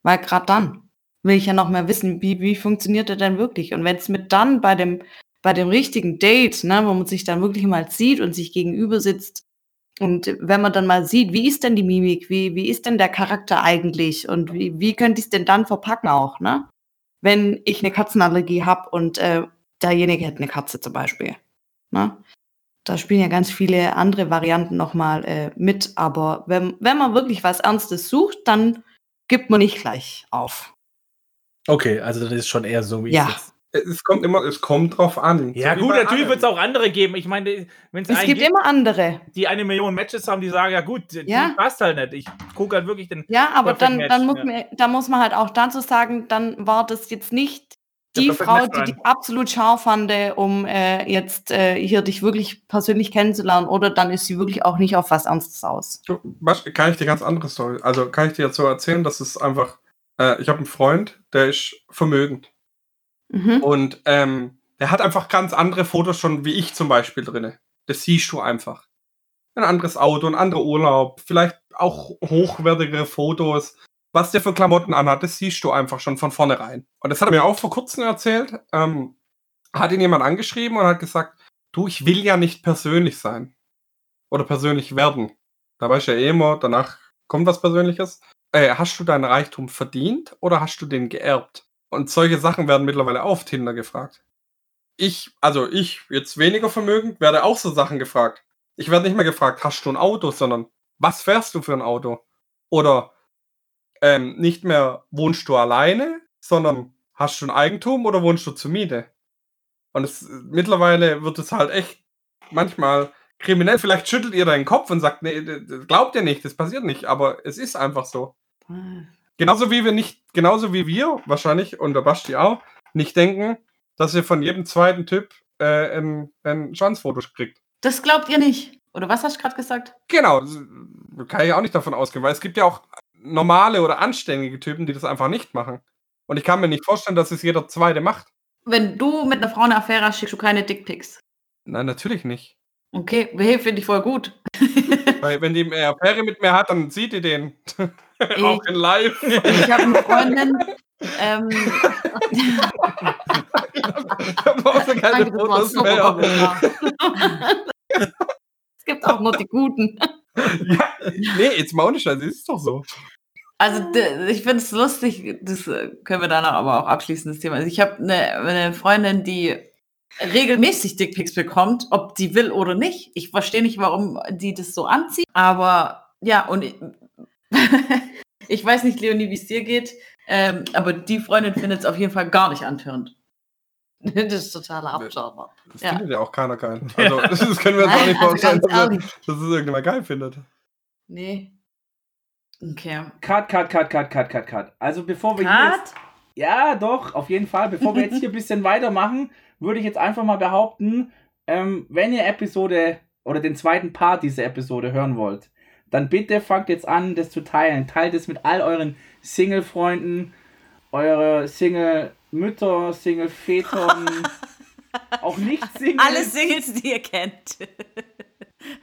Weil gerade dann, will ich ja noch mehr wissen, wie, wie funktioniert er denn wirklich? Und wenn es mit dann bei dem, bei dem richtigen Date, ne, wo man sich dann wirklich mal sieht und sich gegenüber sitzt, und wenn man dann mal sieht, wie ist denn die Mimik, wie, wie ist denn der Charakter eigentlich und wie, wie könnte ich es denn dann verpacken auch, ne? Wenn ich eine Katzenallergie habe und äh, derjenige hat eine Katze zum Beispiel. Ne? Da spielen ja ganz viele andere Varianten nochmal äh, mit, aber wenn, wenn man wirklich was Ernstes sucht, dann gibt man nicht gleich auf. Okay, also das ist schon eher so, wie Ja. ich jetzt. Es kommt immer, es kommt drauf an. Ja, So gut, natürlich wird es auch andere geben. Ich meine, wenn es gibt gibt, immer andere. die eine Million Matches haben, die sagen, ja gut, die Ja. passt halt nicht. Ich gucke halt wirklich den. Ja, aber dann, Match, dann muss ja. man, da muss man halt auch dazu sagen, dann war das jetzt nicht die Frau, die dich absolut scharf fand, um äh, jetzt äh, hier dich wirklich persönlich kennenzulernen, oder dann ist sie wirklich auch nicht auf was Ernstes aus. Kann ich dir ganz andere Story. Also kann ich dir jetzt so erzählen, dass es einfach. Äh, ich habe einen Freund, der ist vermögend. Mhm. Und ähm, der hat einfach ganz andere Fotos schon, wie ich zum Beispiel drinne. Das siehst du einfach. Ein anderes Auto, ein anderer Urlaub, vielleicht auch hochwertigere Fotos. Was der für Klamotten anhat, das siehst du einfach schon von vornherein. Und das hat er mir auch vor kurzem erzählt. Ähm, hat ihn jemand angeschrieben und hat gesagt, du, ich will ja nicht persönlich sein. Oder persönlich werden. Da weiß ich ja eh immer, danach kommt was Persönliches. Äh, hast du deinen Reichtum verdient oder hast du den geerbt? Und solche Sachen werden mittlerweile auf Tinder gefragt. Ich, also ich, jetzt weniger vermögend, werde auch so Sachen gefragt. Ich werde nicht mehr gefragt, hast du ein Auto, sondern was fährst du für ein Auto? Oder ähm, nicht mehr wohnst du alleine, sondern hast du ein Eigentum oder wohnst du zur Miete? Und es, mittlerweile wird es halt echt manchmal kriminell. Vielleicht schüttelt ihr deinen Kopf und sagt, nee, glaubt ihr nicht, das passiert nicht, aber es ist einfach so. Genauso wie wir nicht, genauso wie wir wahrscheinlich und der Basti auch, nicht denken, dass ihr von jedem zweiten Typ äh, ein, ein Schwanzfoto kriegt. Das glaubt ihr nicht. Oder was hast du gerade gesagt? Genau, kann ich auch nicht davon ausgehen, weil es gibt ja auch normale oder anständige Typen, die das einfach nicht machen. Und ich kann mir nicht vorstellen, dass es jeder zweite macht. Wenn du mit einer Frau eine Affäre hast, schickst du keine Dickpics. Nein, natürlich nicht. Okay, hey, finde ich voll gut. [laughs] Weil wenn die eine Affäre mit mir hat, dann sieht die den. [laughs] [laughs] auch in live. Ich habe eine Freundin, ähm, ich hab auch so keine Fotos mehr. [laughs] Es gibt auch nur die Guten. Ja, nee, jetzt mal ohne Scheiß, ist doch so. also ich finde es lustig, das äh, können wir danach aber auch abschließen, das Thema. Also ich habe eine, eine Freundin, die regelmäßig Dickpics bekommt, ob die will oder nicht. Ich verstehe nicht, warum die das so anzieht, aber ja, und [laughs] ich, weiß nicht, Leonie, wie es dir geht, ähm, aber die Freundin findet es auf jeden Fall gar nicht antörend. Das ist totaler Abschauer. Das Ja. findet ja auch keiner geil. [laughs] Also, das, können wir uns auch nicht Also vorstellen, ganz dass, es irgendjemand geil findet. Nee. Okay. Cut, cut, cut, cut, cut, cut, cut. Also bevor wir hier jetzt, Cut? Ja, doch, auf jeden Fall. Bevor wir jetzt hier [laughs] ein bisschen weitermachen, würde ich jetzt einfach mal behaupten, ähm, wenn ihr Episode oder den zweiten Part dieser Episode hören wollt, dann bitte fangt jetzt an, das zu teilen. Teilt es mit all euren Single-Freunden, eure Single-Mütter, Single-Vätern, [laughs] auch nicht Single. Alle Singles, die ihr kennt.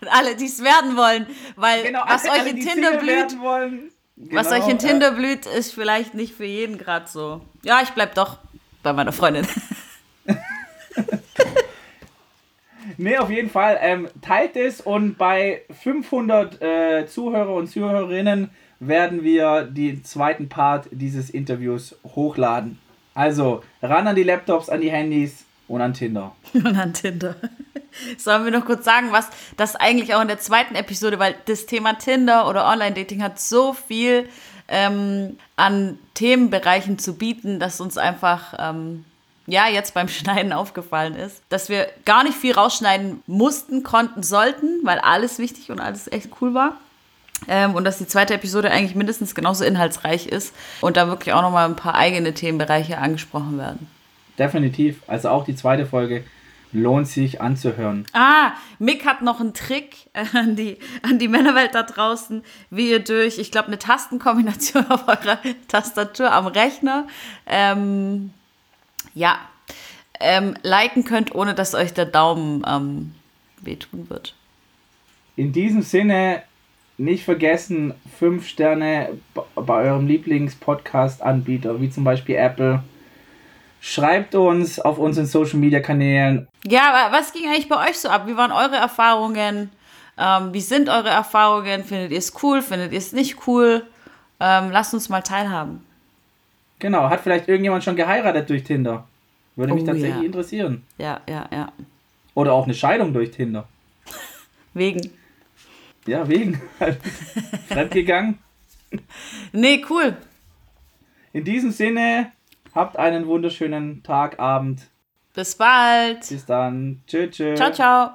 Und alle, die es werden wollen. Weil genau, was alle, euch alle, in die Tinder Single blüht, werden Wollen. was Genau, euch in äh, Tinder blüht, ist vielleicht nicht für jeden gerade so. Ja, ich bleib doch bei meiner Freundin. Nee, auf jeden Fall. Ähm, teilt es und bei 500 äh, Zuhörer und Zuhörerinnen werden wir den zweiten Part dieses Interviews hochladen. Also ran an die Laptops, an die Handys und an Tinder. [laughs] Und an Tinder. Sollen wir noch kurz sagen, was das eigentlich auch in der zweiten Episode, weil das Thema Tinder oder Online-Dating hat so viel ähm, an Themenbereichen zu bieten, dass uns einfach, ähm, ja, jetzt beim [laughs] Schneiden aufgefallen ist, dass wir gar nicht viel rausschneiden mussten, konnten, sollten, weil alles wichtig und alles echt cool war. Ähm, und dass die zweite Episode eigentlich mindestens genauso inhaltsreich ist und da wirklich auch nochmal ein paar eigene Themenbereiche angesprochen werden. Definitiv. Also auch die zweite Folge lohnt sich anzuhören. Ah, Mick hat noch einen Trick äh, an die, an die Männerwelt da draußen, wie ihr durch, ich glaube, eine Tastenkombination [laughs] auf eurer Tastatur am Rechner, ähm, ja, ähm, liken könnt, ohne dass euch der Daumen ähm, wehtun wird. In diesem Sinne nicht vergessen, fünf Sterne bei eurem Lieblings-Podcast-Anbieter, wie zum Beispiel Apple. Schreibt uns auf unseren Social-Media-Kanälen. Ja, aber was ging eigentlich bei euch so ab? Wie waren eure Erfahrungen? Ähm, wie sind eure Erfahrungen? Findet ihr es cool? Findet ihr es nicht cool? Ähm, lasst uns mal teilhaben. Genau, hat vielleicht irgendjemand schon geheiratet durch Tinder? Würde mich Oh, tatsächlich ja. interessieren. Ja, ja, ja. Oder auch eine Scheidung durch Tinder. [laughs] Wegen. Ja, wegen. [laughs] Fremdgegangen. Nee, cool. In diesem Sinne, habt einen wunderschönen Tag, Abend. Bis bald. Bis dann. Tschö, tschö. Ciao, ciao.